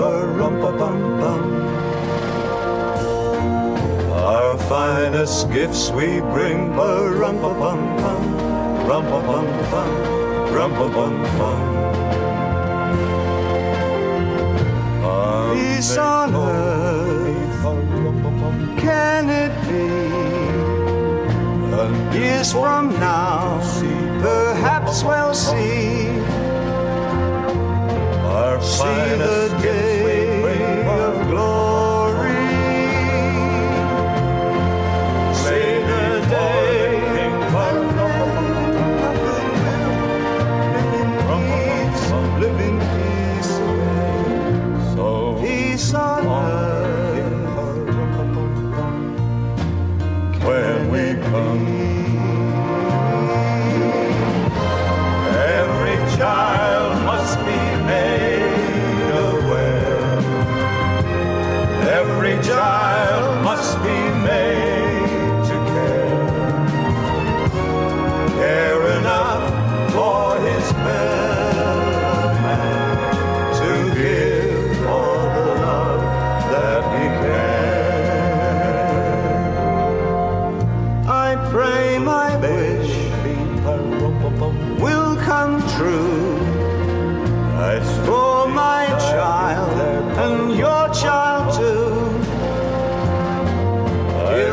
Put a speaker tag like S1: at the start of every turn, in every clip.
S1: rum-pa-bum-bum. Our finest gifts we bring, ba-rum-pa-bum-bum, rum-pa-bum-bum, rum-pa-bum-bum. Peace on earth, can it be? Years from now, perhaps we'll see.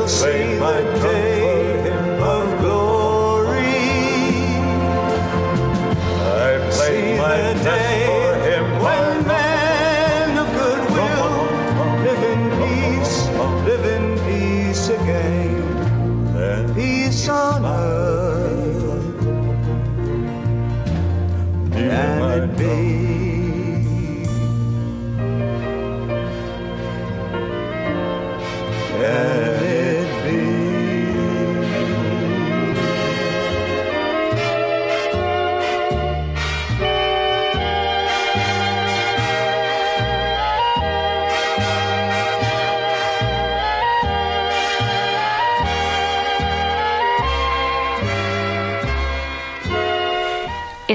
S1: save my day.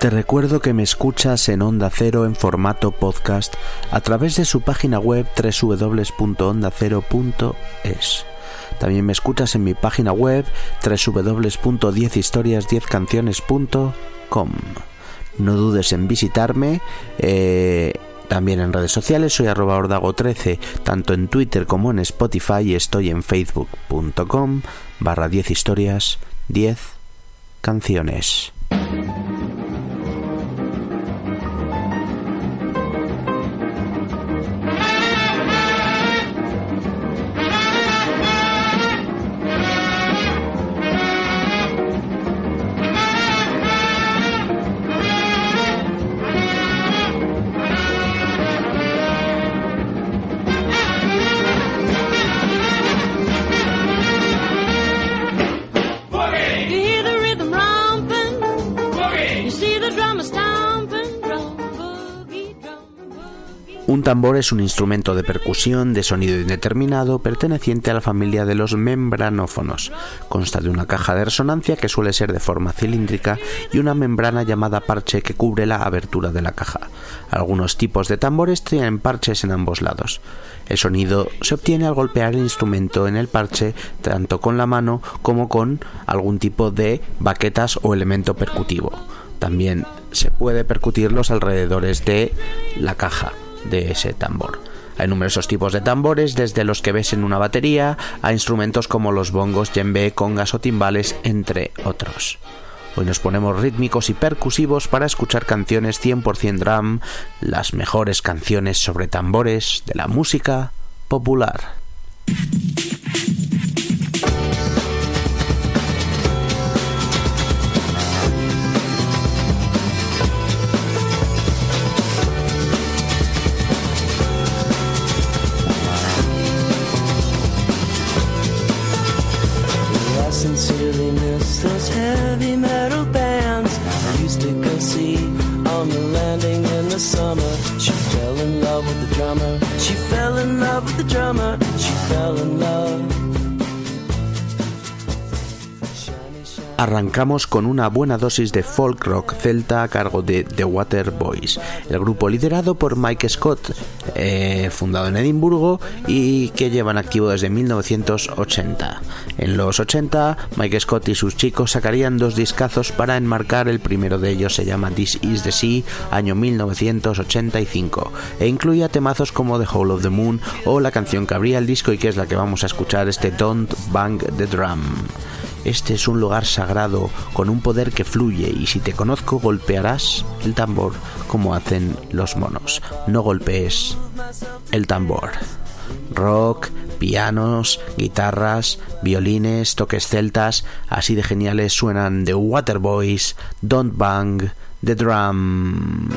S2: Te recuerdo que me escuchas en Onda Cero en formato podcast a través de su página web www.ondacero.es. También me escuchas en mi página web www.10historias10canciones.com. No dudes en visitarme. eh, también en redes sociales soy arroba ordago13, tanto en Twitter como en Spotify y estoy en facebook.com barra 10 historias 10 canciones. Un tambor es un instrumento de percusión de sonido indeterminado perteneciente a la familia de los membranófonos. Consta de una caja de resonancia que suele ser de forma cilíndrica y una membrana llamada parche que cubre la abertura de la caja. Algunos tipos de tambores tienen parches en ambos lados. El sonido se obtiene al golpear el instrumento en el parche tanto con la mano como con algún tipo de baquetas o elemento percutivo. También se puede percutir los alrededores de la caja de ese tambor. Hay numerosos tipos de tambores, desde los que ves en una batería a instrumentos como los bongos, djembe, congas o timbales, entre otros. Hoy nos ponemos rítmicos y percusivos para escuchar canciones 100% drum, las mejores canciones sobre tambores de la música popular.
S3: She fell in love with the drummer. She fell in love.
S2: Arrancamos con una buena dosis de folk rock celta a cargo de The Water Boys, el grupo liderado por Mike Scott, eh, fundado en Edimburgo y que llevan activo desde 1980. En los 80, Mike Scott y sus chicos sacarían dos discazos para enmarcar, el primero de ellos se llama This Is the Sea, año 1985, e incluía temazos como The Hole of the Moon o la canción que abría el disco y que es la que vamos a escuchar, este Don't Bang the Drum. Este es un lugar sagrado con un poder que fluye y si te conozco golpearás el tambor como hacen los monos. No golpees el tambor. Rock, pianos, guitarras, violines, toques celtas, así de geniales suenan The Waterboys, Don't Bang, The Drum.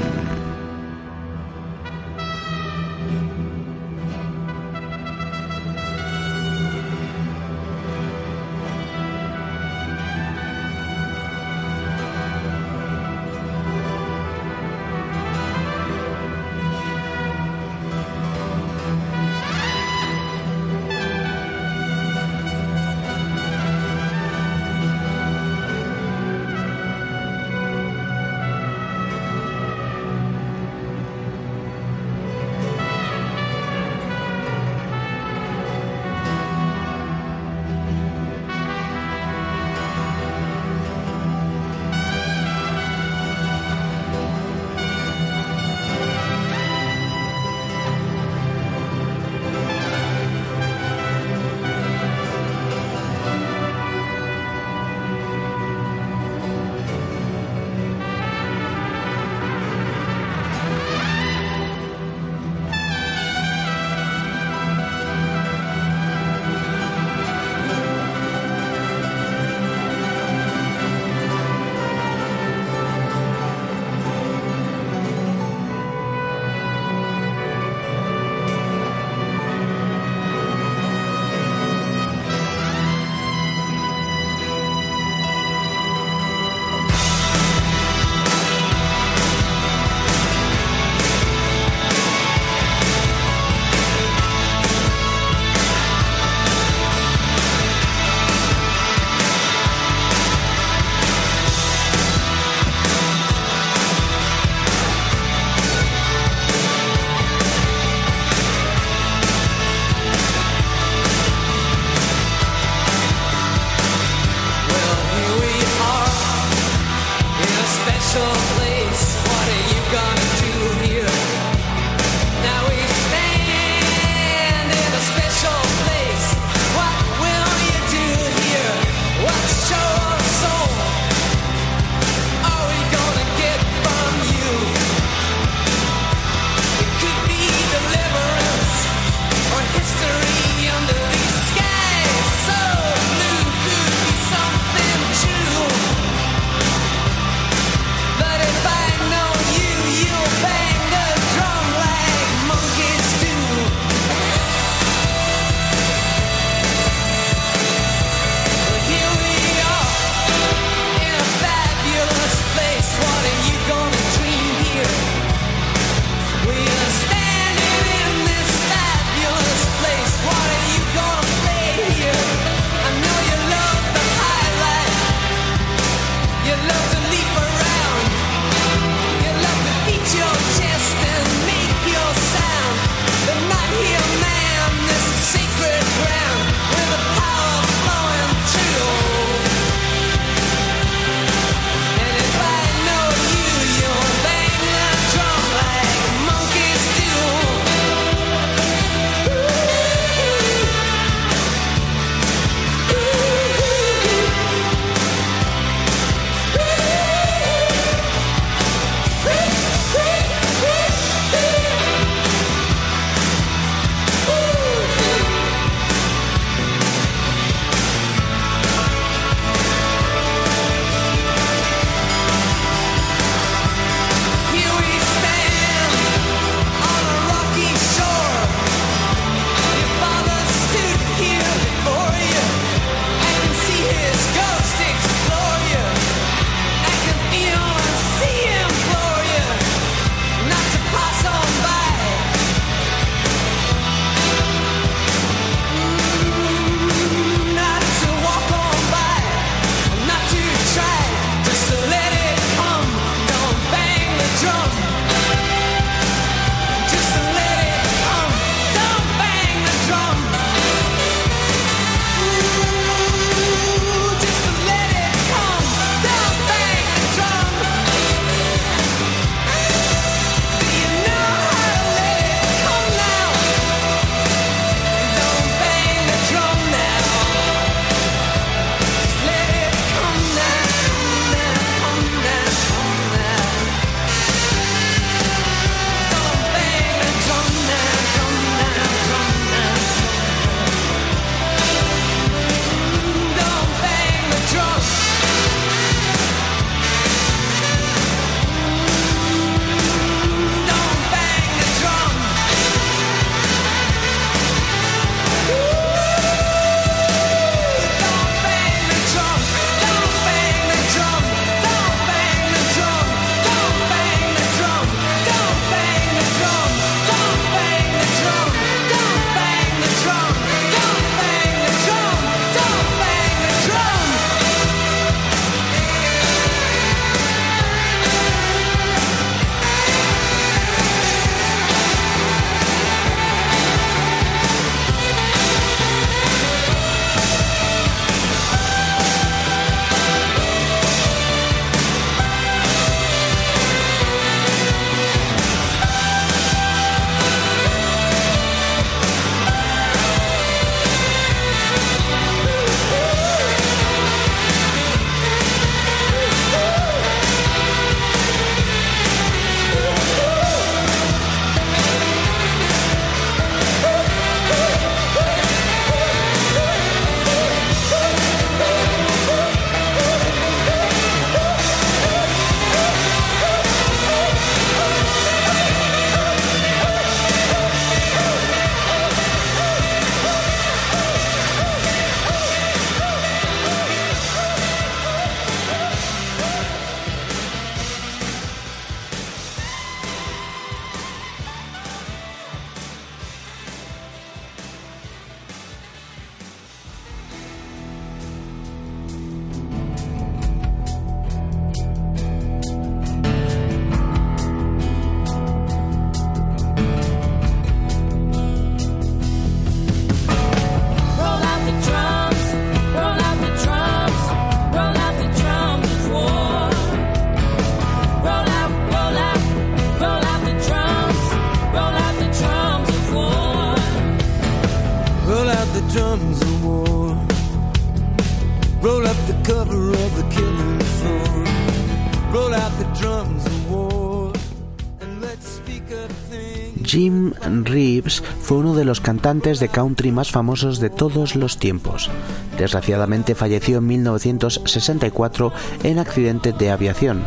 S2: Jim Reeves fue uno de los cantantes de country más famosos de todos los tiempos. Desgraciadamente falleció en 1964 en accidente de aviación.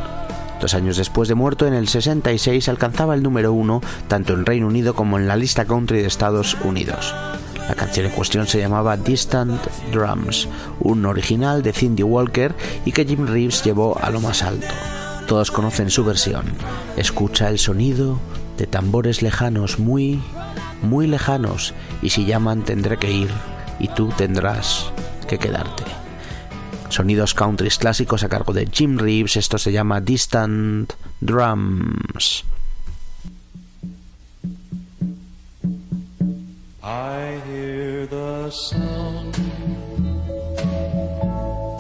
S2: Dos años después de muerto, en el 66, alcanzaba el número uno tanto en Reino Unido como en la lista country de Estados Unidos. La canción en cuestión se llamaba Distant Drums, un original de Cindy Walker y que Jim Reeves llevó a lo más alto. Todos conocen su versión. Escucha el sonido de tambores lejanos, muy, muy lejanos, y si llaman tendré que ir y tú tendrás que quedarte. Sonidos countries clásicos a cargo de Jim Reeves, esto se llama Distant Drums.
S4: I hear the sound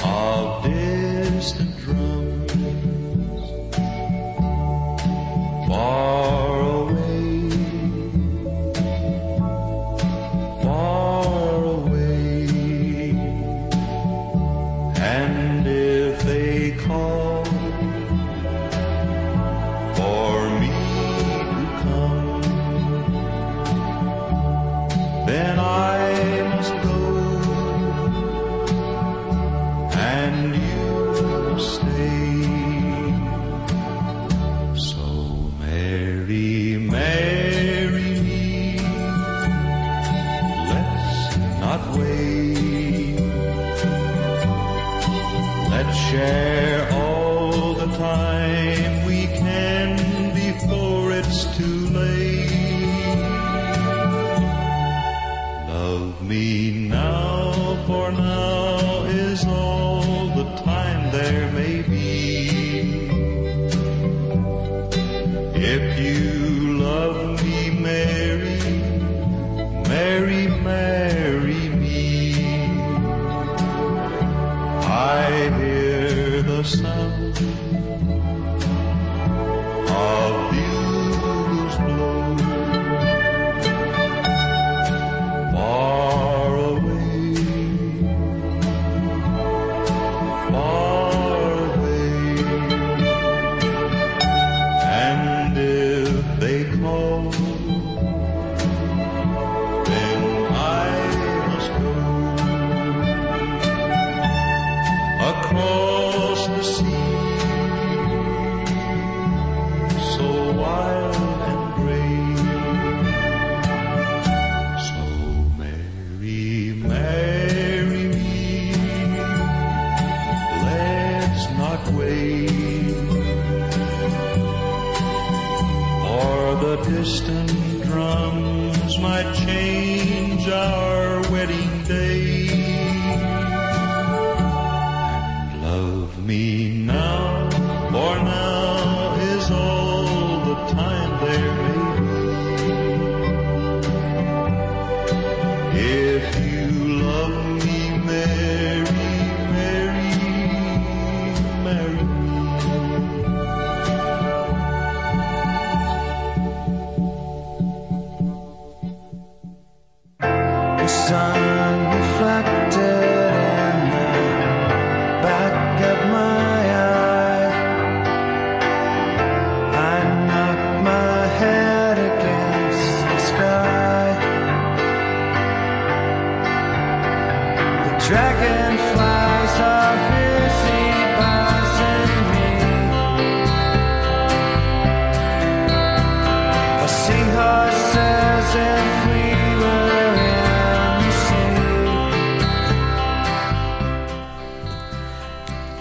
S4: of distant drums If you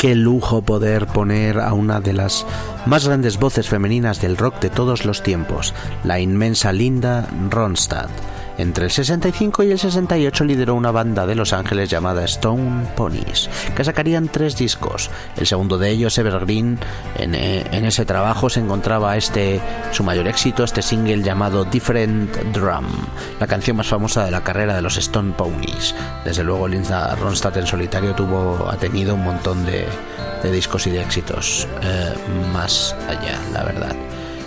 S2: Qué lujo poder poner a una de las más grandes voces femeninas del rock de todos los tiempos, la inmensa Linda Ronstadt. Entre el 65 y el 68 lideró una banda de Los Ángeles llamada Stone Ponies, que sacarían tres discos. El segundo de ellos, Evergreen, en, eh, en ese trabajo se encontraba este su mayor éxito, este single llamado Different Drum, la canción más famosa de la carrera de los Stone Ponies. Desde luego, Linda Ronstadt en solitario tuvo, ha tenido un montón de, de discos y de éxitos eh, más allá, la verdad.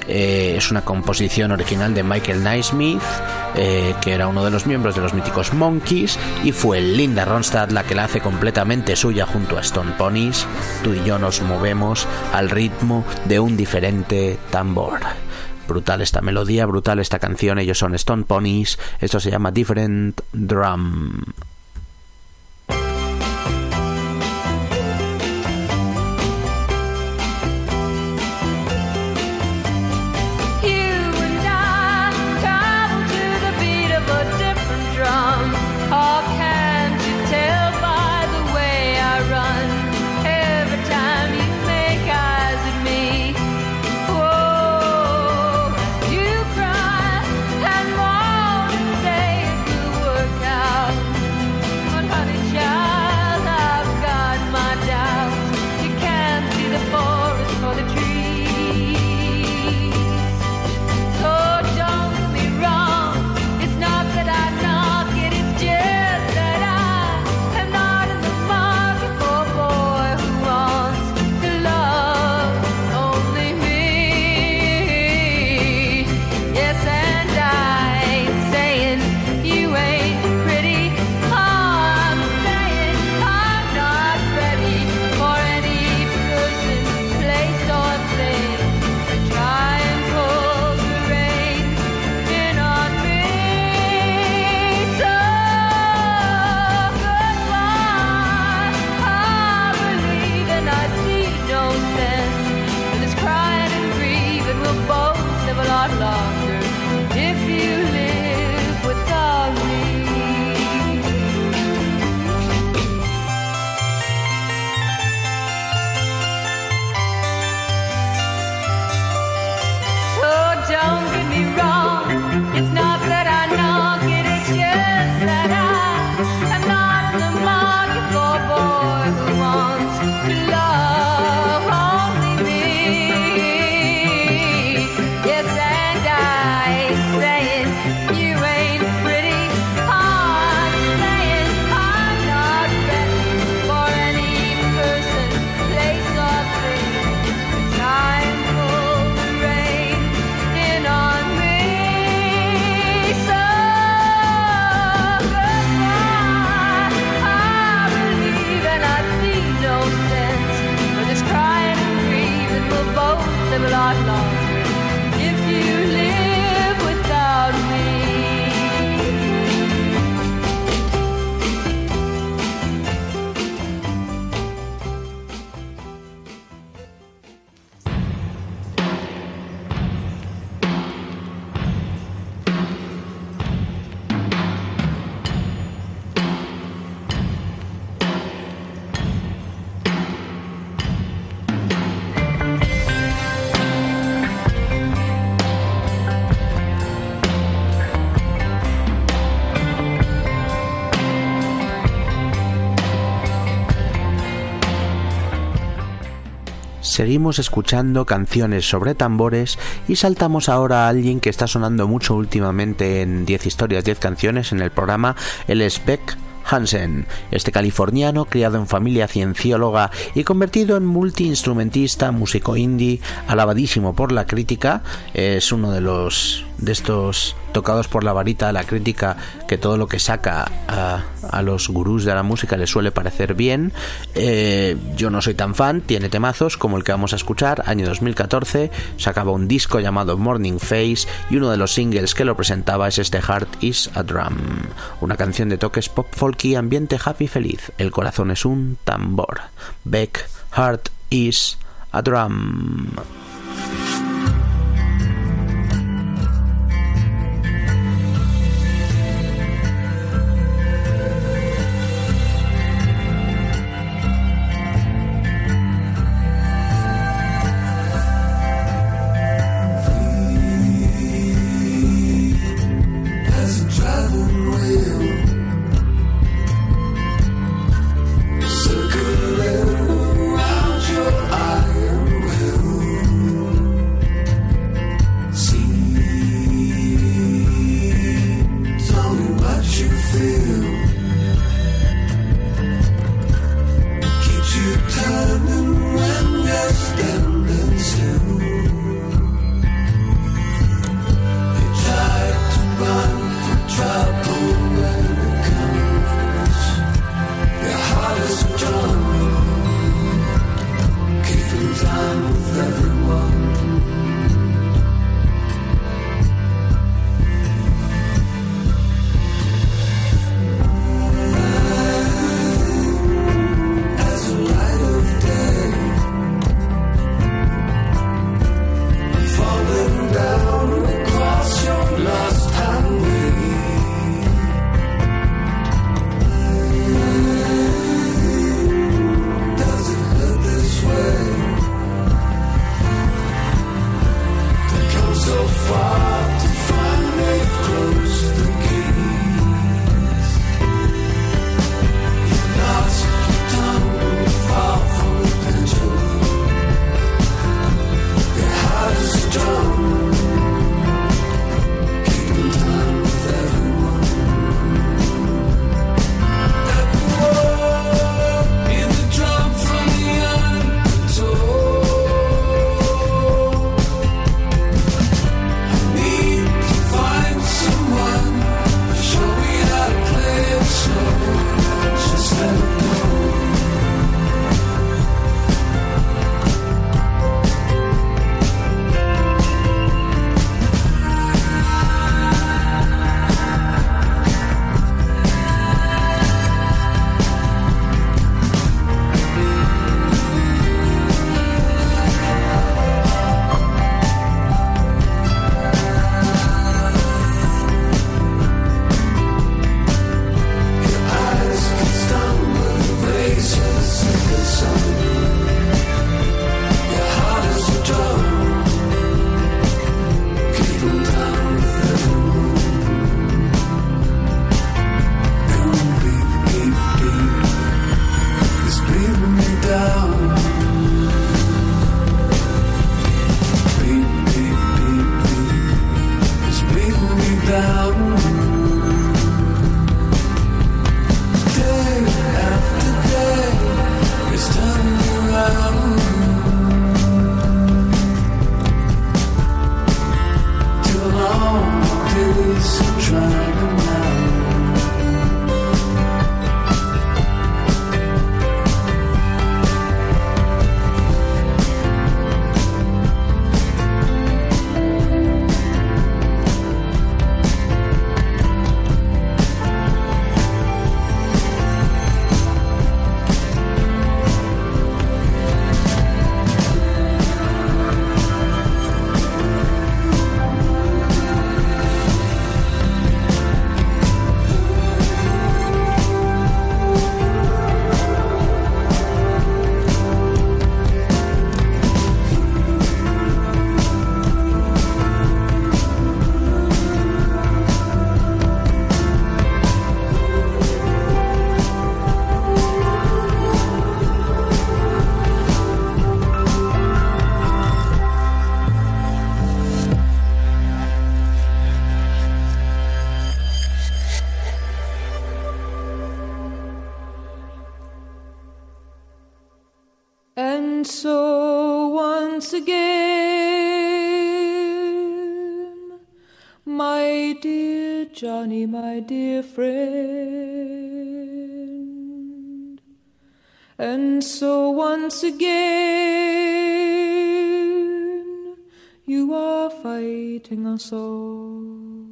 S5: Eh, es una composición original de Michael Naismith, eh, que era uno de los miembros de los míticos Monkeys, y fue Linda Ronstadt la que la hace completamente suya junto a Stone Ponies. Tú y yo nos movemos al ritmo de un diferente tambor. Brutal esta melodía, brutal esta canción. Ellos son Stone Ponies. Esto se llama Different Drum. Seguimos escuchando canciones sobre tambores y saltamos ahora a alguien que está sonando mucho últimamente en 10 historias, 10 canciones en el programa, el Beck Hansen, este californiano criado en familia ciencióloga y convertido en multiinstrumentista, músico indie, alabadísimo por la crítica, es uno de los de estos tocados por la varita la crítica que todo lo que saca a, a los gurús de la música les suele parecer bien. Eh, yo no soy tan fan, tiene temazos como el que vamos a escuchar, año 2014, sacaba un disco llamado Morning Face y uno de los singles que lo presentaba es este Heart is a Drum, una canción de toques pop folky, ambiente happy feliz. El corazón es un tambor. Beck, Heart is a Drum.
S6: Fighting us all.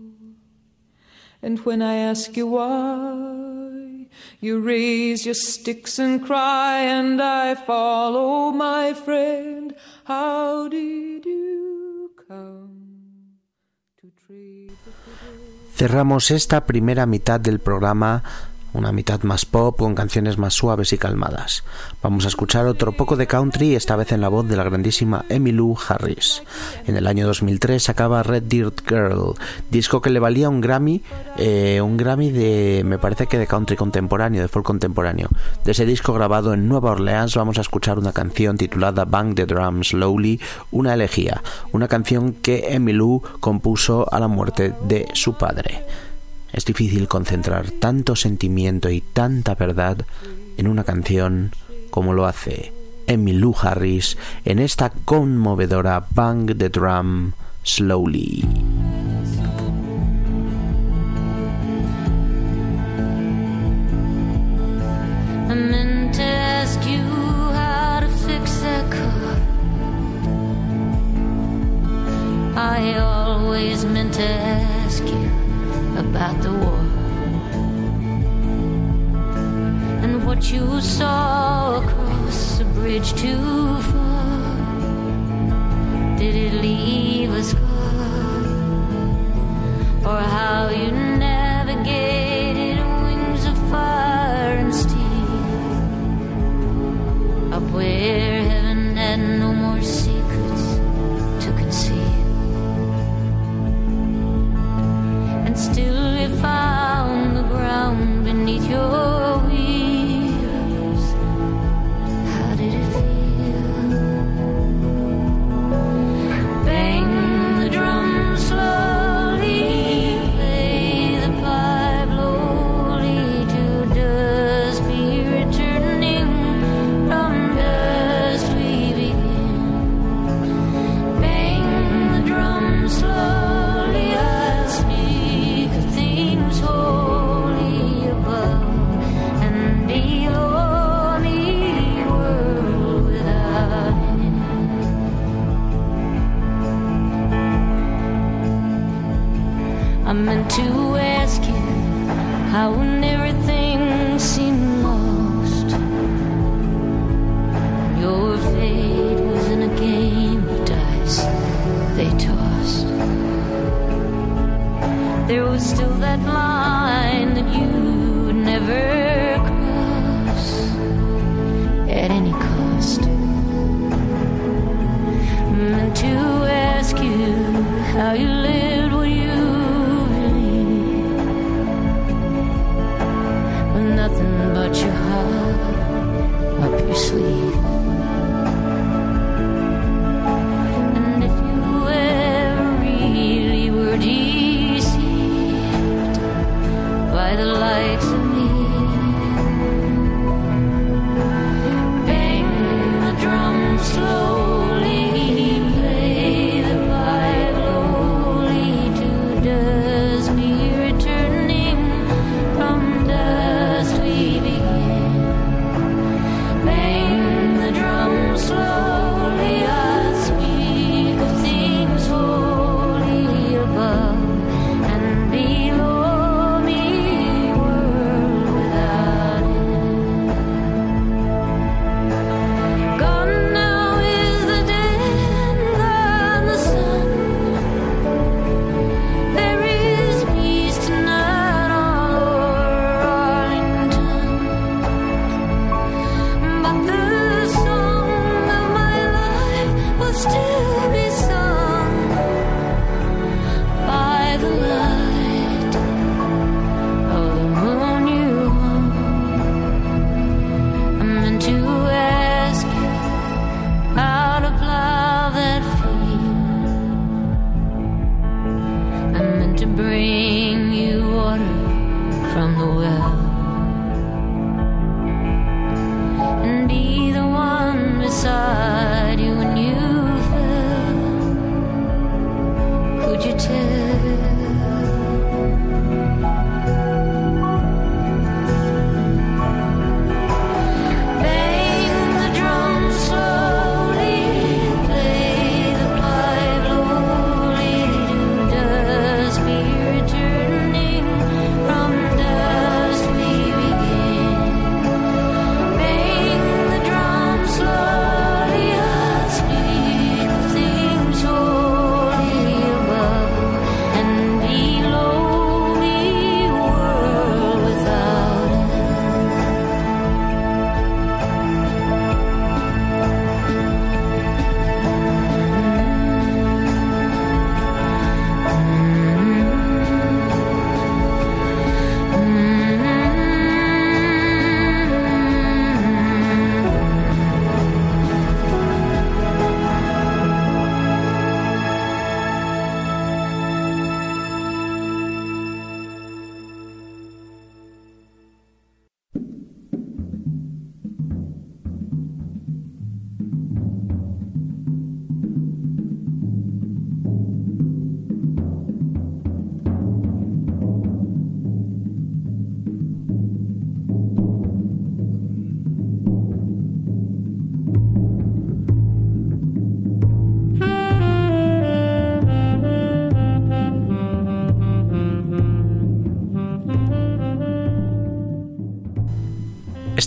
S6: And when I ask you why, you raise your sticks and cry, and I follow, my friend. How did you come to treat the
S2: Cerramos esta primera mitad del programa, una mitad más pop con canciones más suaves y calmadas. Vamos a escuchar otro poco de country, esta vez en la voz de la grandísima Emmylou Harris. En el año 2003 sacaba Red Dirt Girl, disco que le valía un Grammy, eh, un Grammy de, me parece que de country contemporáneo, de folk contemporáneo. De ese disco grabado en Nueva Orleans vamos a escuchar una canción titulada Bang the Drum Slowly, una elegía, una canción que Emmylou compuso a la muerte de su padre. Es difícil concentrar tanto sentimiento y tanta verdad en una canción como lo hace Emmylou Harris en esta conmovedora Bang the Drum Slowly.
S5: About the war and what you saw across the bridge too far. Did it leave a scar? Or how you navigated wings of fire and steel up where still you found the ground beneath your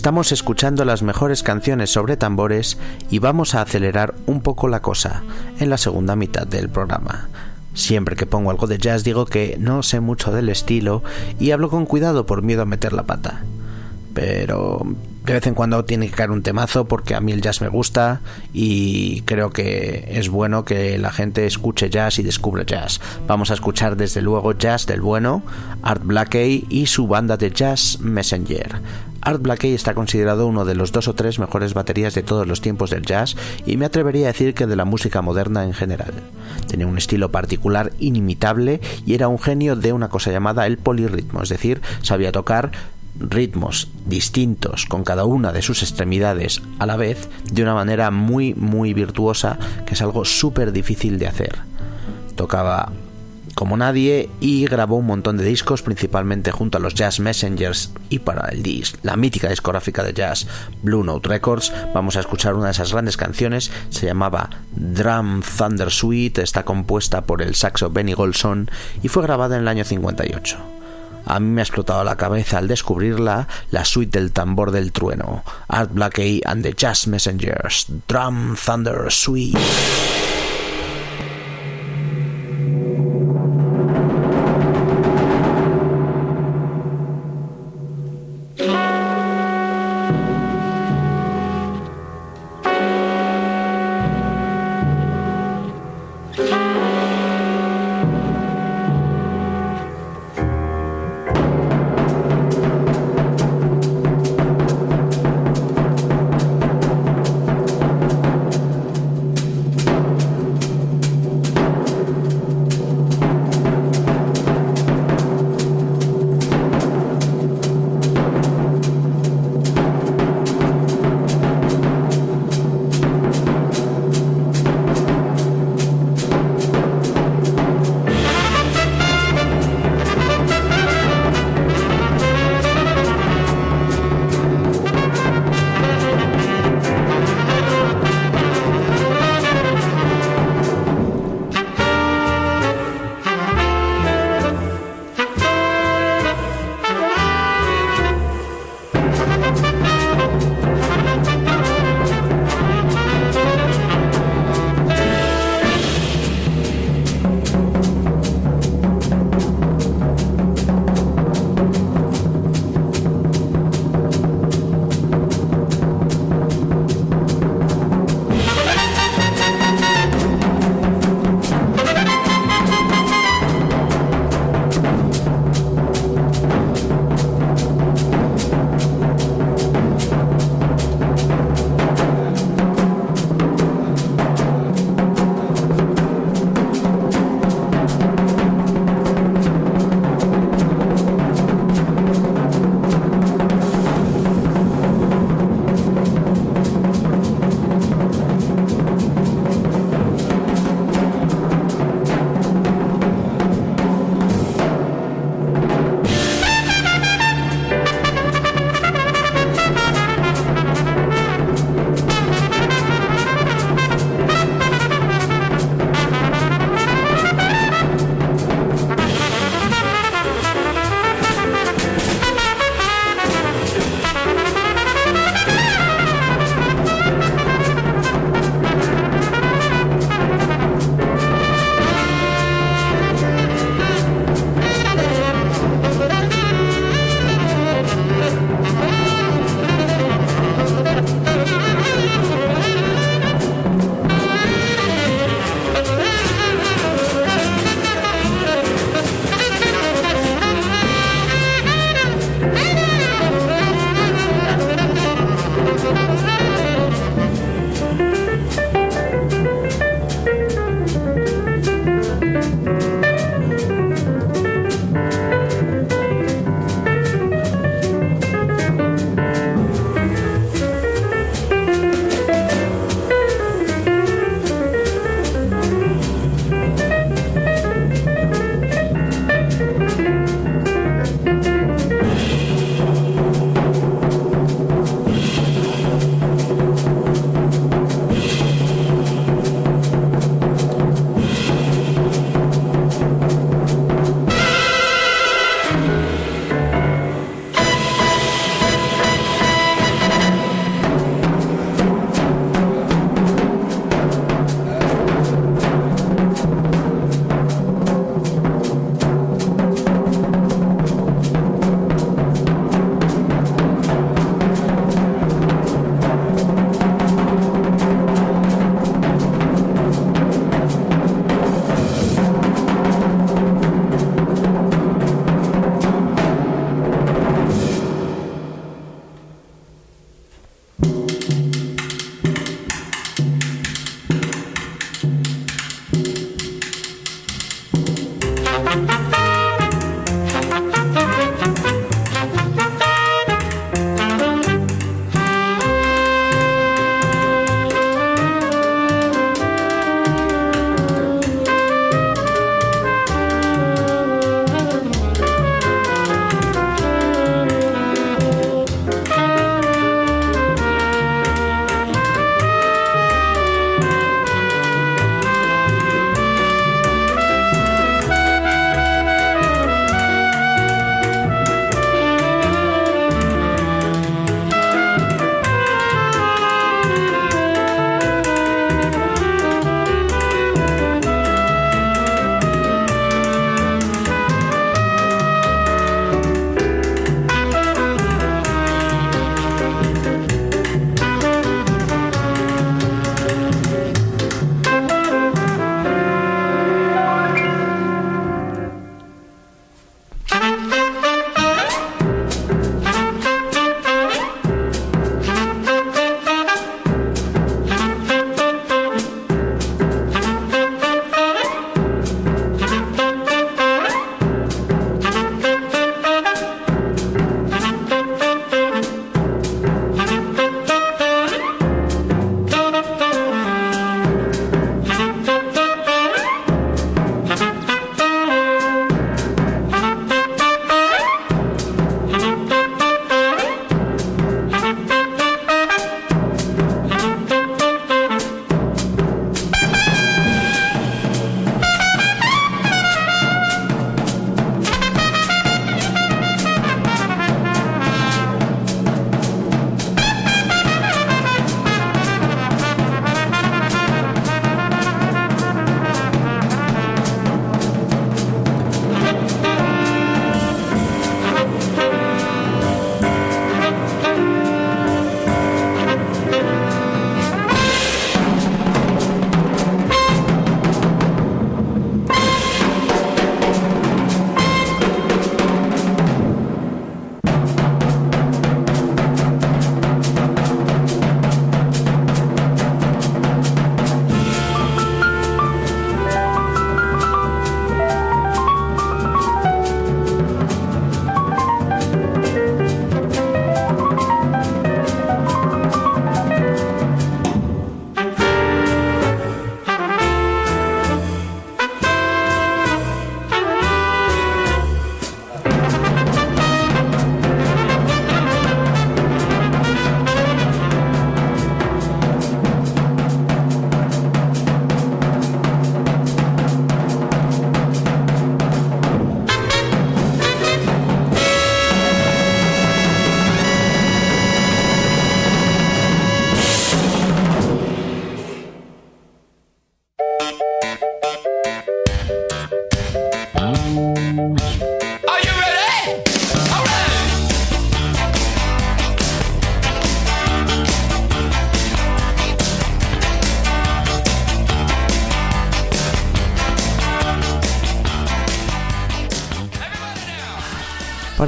S2: Estamos escuchando las mejores canciones sobre tambores y vamos a acelerar un poco la cosa en la segunda mitad del programa. Siempre que pongo algo de jazz digo que no sé mucho del estilo y hablo con cuidado por miedo a meter la pata. Pero de vez en cuando tiene que caer un temazo porque a mí el jazz me gusta y creo que es bueno que la gente escuche jazz y descubra jazz. Vamos a escuchar desde luego jazz del bueno, Art Blakey y su banda de jazz Messenger. Art Blakey está considerado uno de los dos o tres mejores baterías de todos los tiempos del jazz y me atrevería a decir que de la música moderna en general. Tenía un estilo particular inimitable y era un genio de una cosa llamada el polirritmo, es decir, sabía tocar ritmos distintos con cada una de sus extremidades a la vez de una manera muy muy virtuosa que es algo súper difícil de hacer. Tocaba como nadie y grabó un montón de discos principalmente junto a los Jazz Messengers y para el disc, la mítica discográfica de jazz Blue Note Records vamos a escuchar una de esas grandes canciones se llamaba Drum Thunder Suite está compuesta por el saxo Benny Golson y fue grabada en el año 58 a mí me ha explotado la cabeza al descubrirla la suite del tambor del trueno, Art Blakey and the Jazz Messengers, Drum Thunder Suite.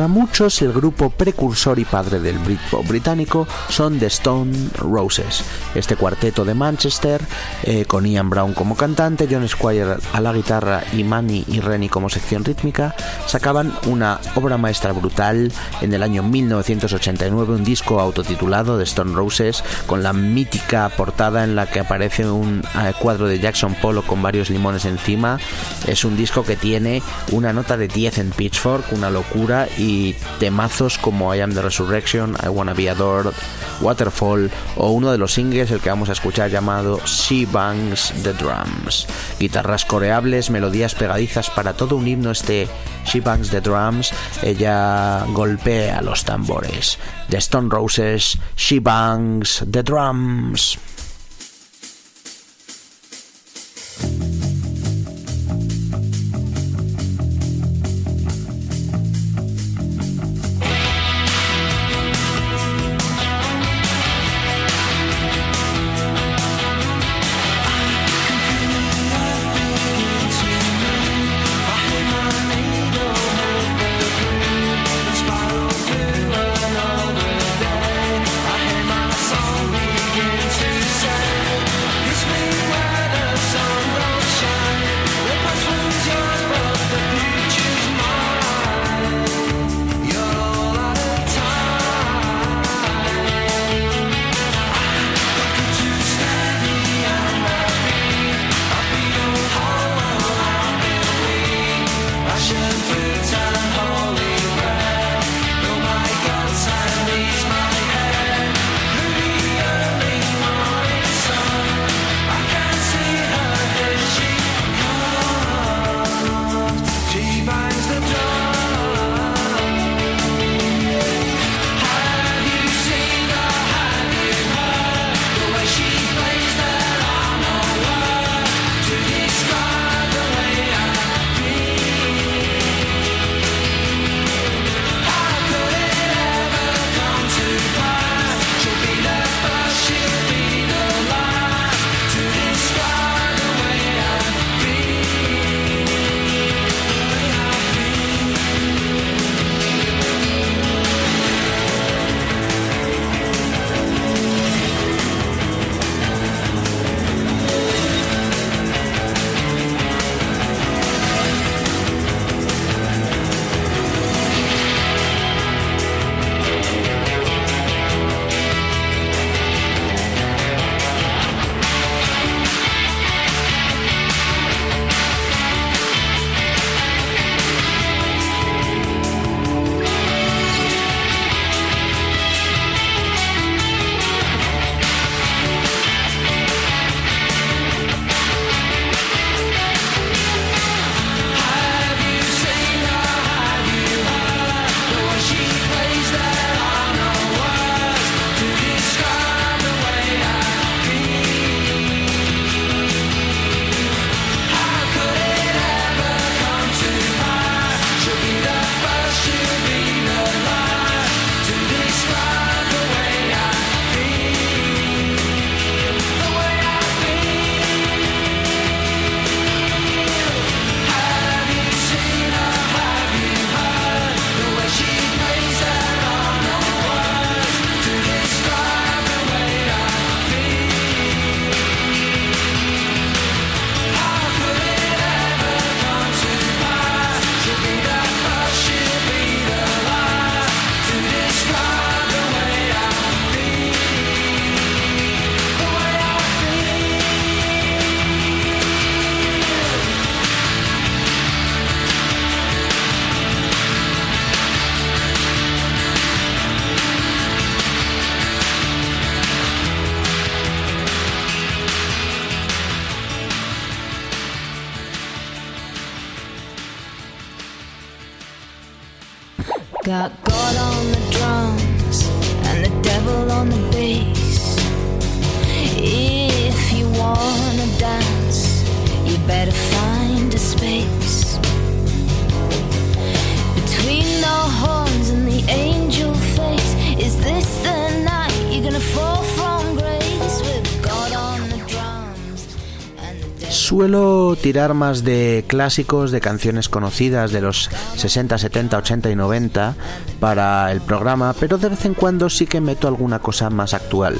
S2: Para muchos, el grupo precursor y padre del Britpop británico son The Stone Roses. Este cuarteto de Manchester, eh, con Ian Brown como cantante, John Squire a la guitarra y Manny y Rennie como sección rítmica, sacaban una obra maestra brutal en el año 1989, un disco autotitulado The Stone Roses, con la mítica portada en la que aparece un eh, cuadro de Jackson Pollock con varios limones encima. Es un disco que tiene una nota de 10 en Pitchfork, una locura, y temazos como I Am the Resurrection, I Wanna Be Adored, Waterfall o uno de los singles, el que vamos a escuchar llamado She Bangs the Drums. Guitarras coreables, melodías pegadizas para todo un himno este She Bangs the Drums, ella golpea los tambores. The Stone Roses, She Bangs the Drums. Tirar más de clásicos, de canciones conocidas de los 60, 70, 80 y 90 para el programa, pero de vez en cuando sí que meto alguna cosa más actual.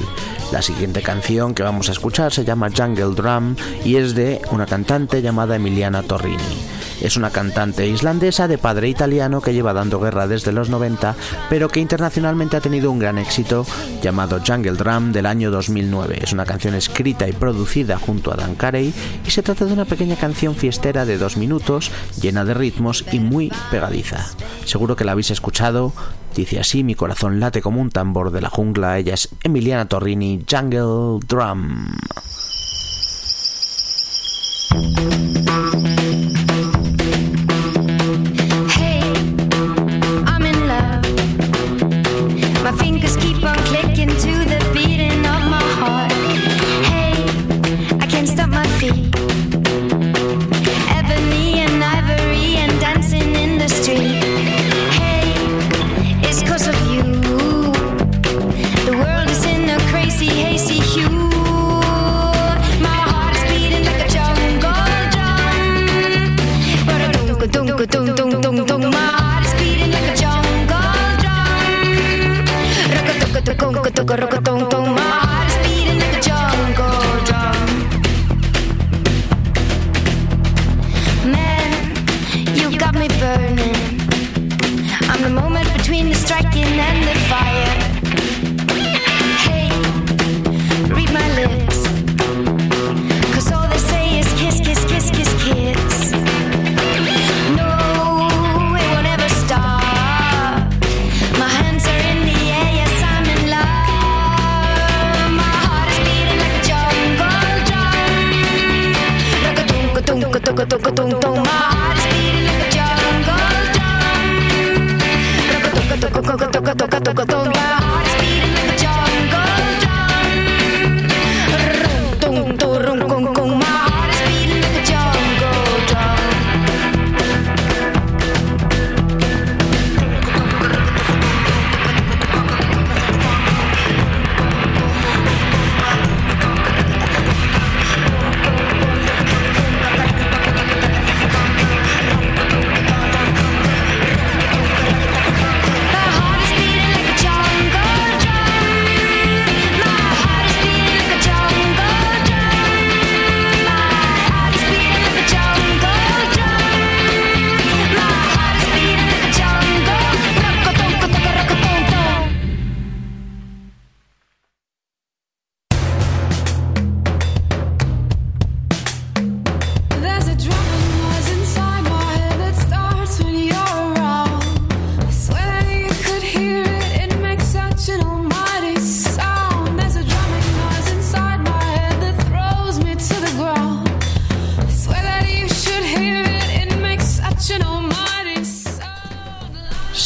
S2: La siguiente canción que vamos a escuchar se llama Jungle Drum y es de una cantante llamada Emiliana Torrini. Es una cantante islandesa de padre italiano que lleva dando guerra desde los 90, pero que internacionalmente ha tenido un gran éxito llamado Jungle Drum del año 2009. Es una canción escrita y producida junto a Dan Carey y se trata de una pequeña canción fiestera de dos minutos, llena de ritmos y muy pegadiza. Seguro que la habéis escuchado. Dice así, mi corazón late como un tambor de la jungla. Ella es Emiliana Torrini, Jungle Drum.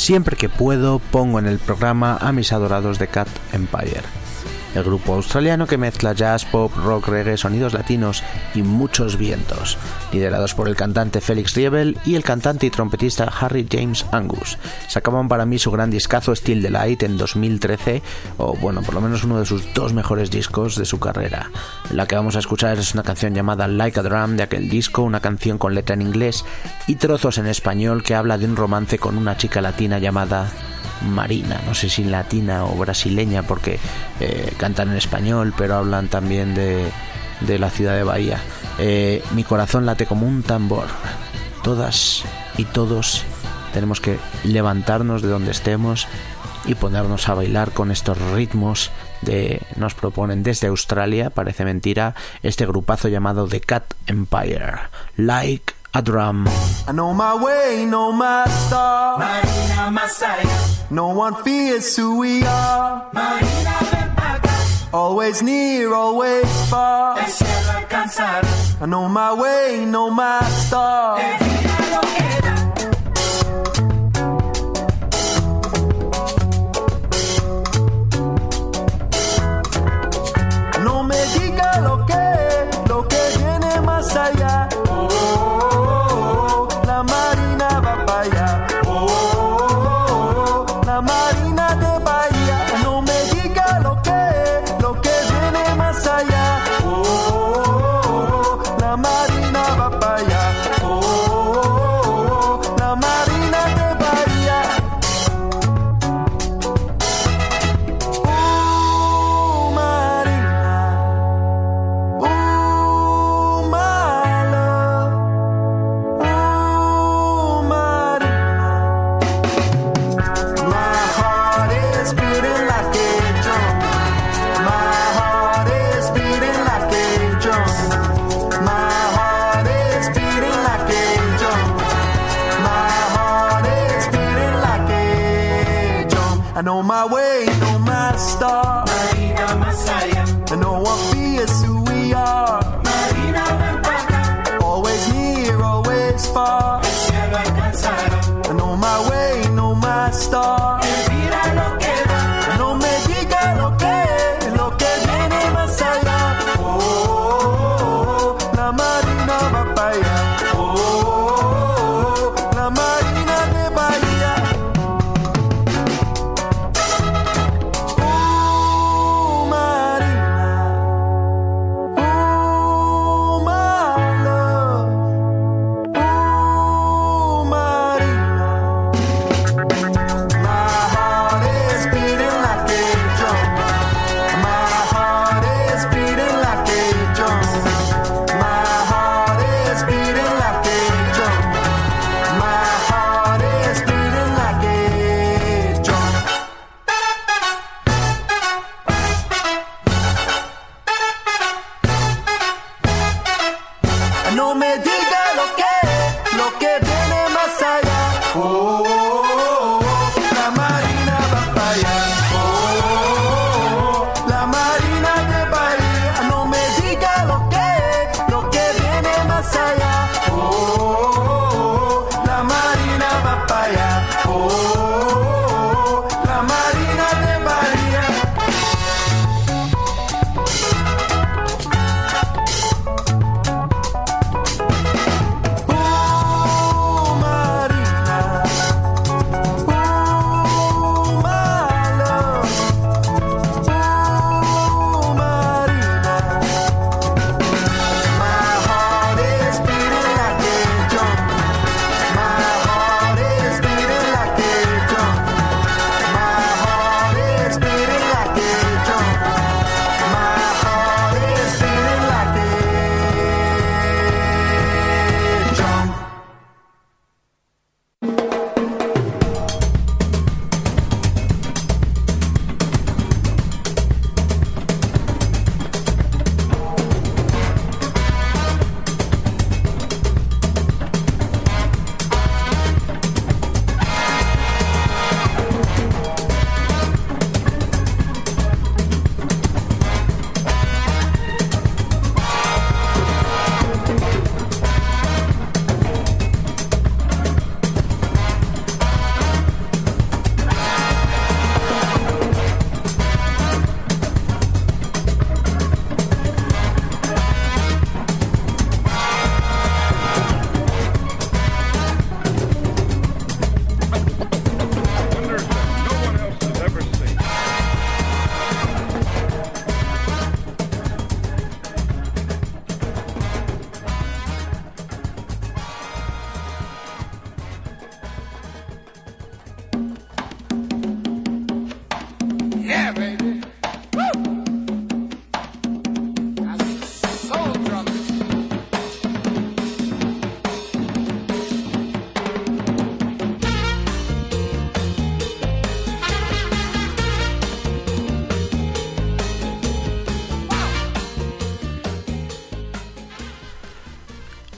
S2: Siempre que puedo pongo en el programa a mis adorados de Cat Empire, el grupo australiano que mezcla jazz, pop, rock, reggae, sonidos latinos y muchos vientos, liderados por el cantante Felix Riebel y el cantante y trompetista Harry James Angus. Sacaban para mí su gran discazo Still the Light en 2013, o bueno, por lo menos uno de sus dos mejores discos de su carrera. La que vamos a escuchar es una canción llamada Like a Drum de aquel disco, una canción con letra en inglés y trozos en español que habla de un romance con una chica latina llamada Marina, no sé si latina o brasileña porque eh, cantan en español pero hablan también de, de la ciudad de Bahía. Eh, mi corazón late como un tambor. Todas y todos tenemos que levantarnos de donde estemos y ponernos a bailar con estos ritmos de nos proponen desde Australia, parece mentira, este grupazo llamado The Cat Empire, Like a Drum.
S3: I know my way, know my star. Marina Masaya. No one fears who we are. Marina Always near, always far. I know my way, know my star.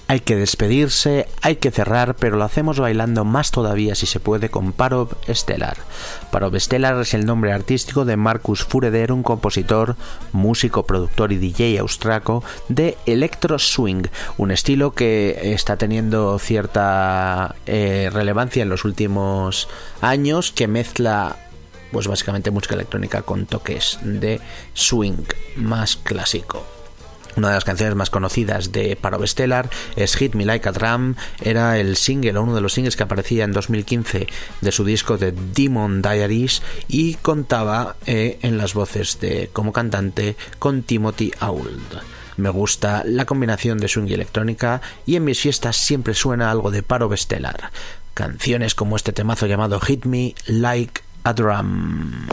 S2: Hay que despedirse, hay que cerrar, pero lo hacemos bailando más todavía si se puede con Parov Stellar. Parov Stellar es el nombre artístico de Marcus Fureder, un compositor, músico, productor y DJ austraco de electro swing, un estilo que está teniendo cierta eh, relevancia en los últimos años, que mezcla pues básicamente música electrónica con toques de swing más clásico. Una de las canciones más conocidas de Parov Stellar es Hit Me Like a Drum, era el single o uno de los singles que aparecía en 2015 de su disco de Demon Diaries y contaba eh, en las voces de como cantante con Timothy Auld. Me gusta la combinación de swing y electrónica y en mis fiestas siempre suena algo de Parov Stellar. Canciones como este temazo llamado Hit Me Like a Drum.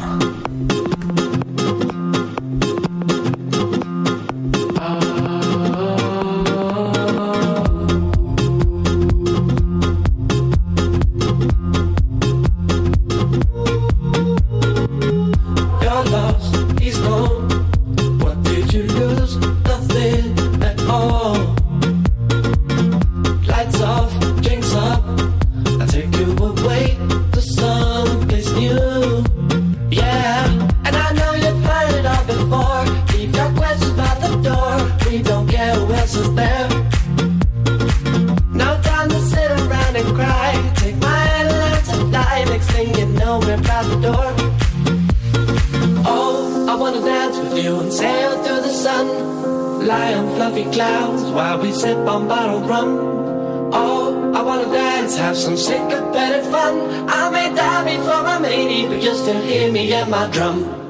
S7: Lie on fluffy clouds while we sip on bottled rum. Oh, I wanna dance, have some syncopated fun. I may die before I'm 80, but you'll still hear me at my drum.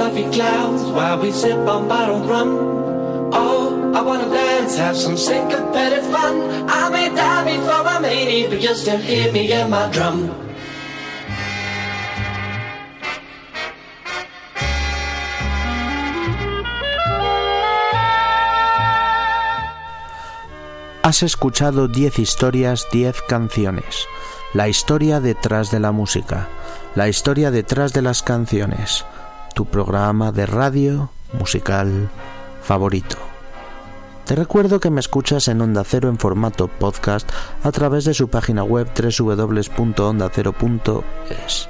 S7: Fluffy clouds while we sip on bottled rum. Oh, I wanna dance, have some syncopated fun. I may die before I'm 80, but you'll still hear me at my drum.
S2: Has escuchado 10 historias, 10 canciones. La historia detrás de la música, la historia detrás de las canciones. Tu programa de radio musical favorito. Te recuerdo que me escuchas en Onda Cero en formato podcast a través de su página web www.ondacero.es.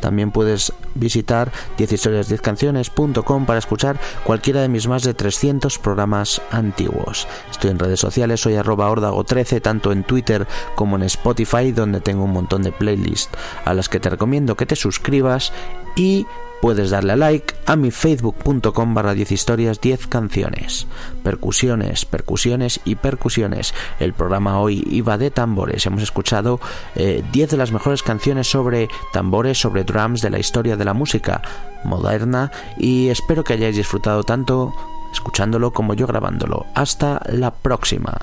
S2: También puedes visitar 10historias10canciones.com para escuchar cualquiera de mis más de 300 programas antiguos. Estoy en redes sociales, soy arroba ordago13, tanto en Twitter como en Spotify, donde tengo un montón de playlists a las que te recomiendo que te suscribas y puedes darle a like a mi facebook.com barra 10 historias 10 canciones. Percusiones, percusiones y percusiones. El programa hoy iba de tambores. Hemos escuchado eh, 10 de las mejores canciones sobre tambores, sobre drums de la historia de la música moderna y espero que hayáis disfrutado tanto escuchándolo como yo grabándolo. Hasta la próxima.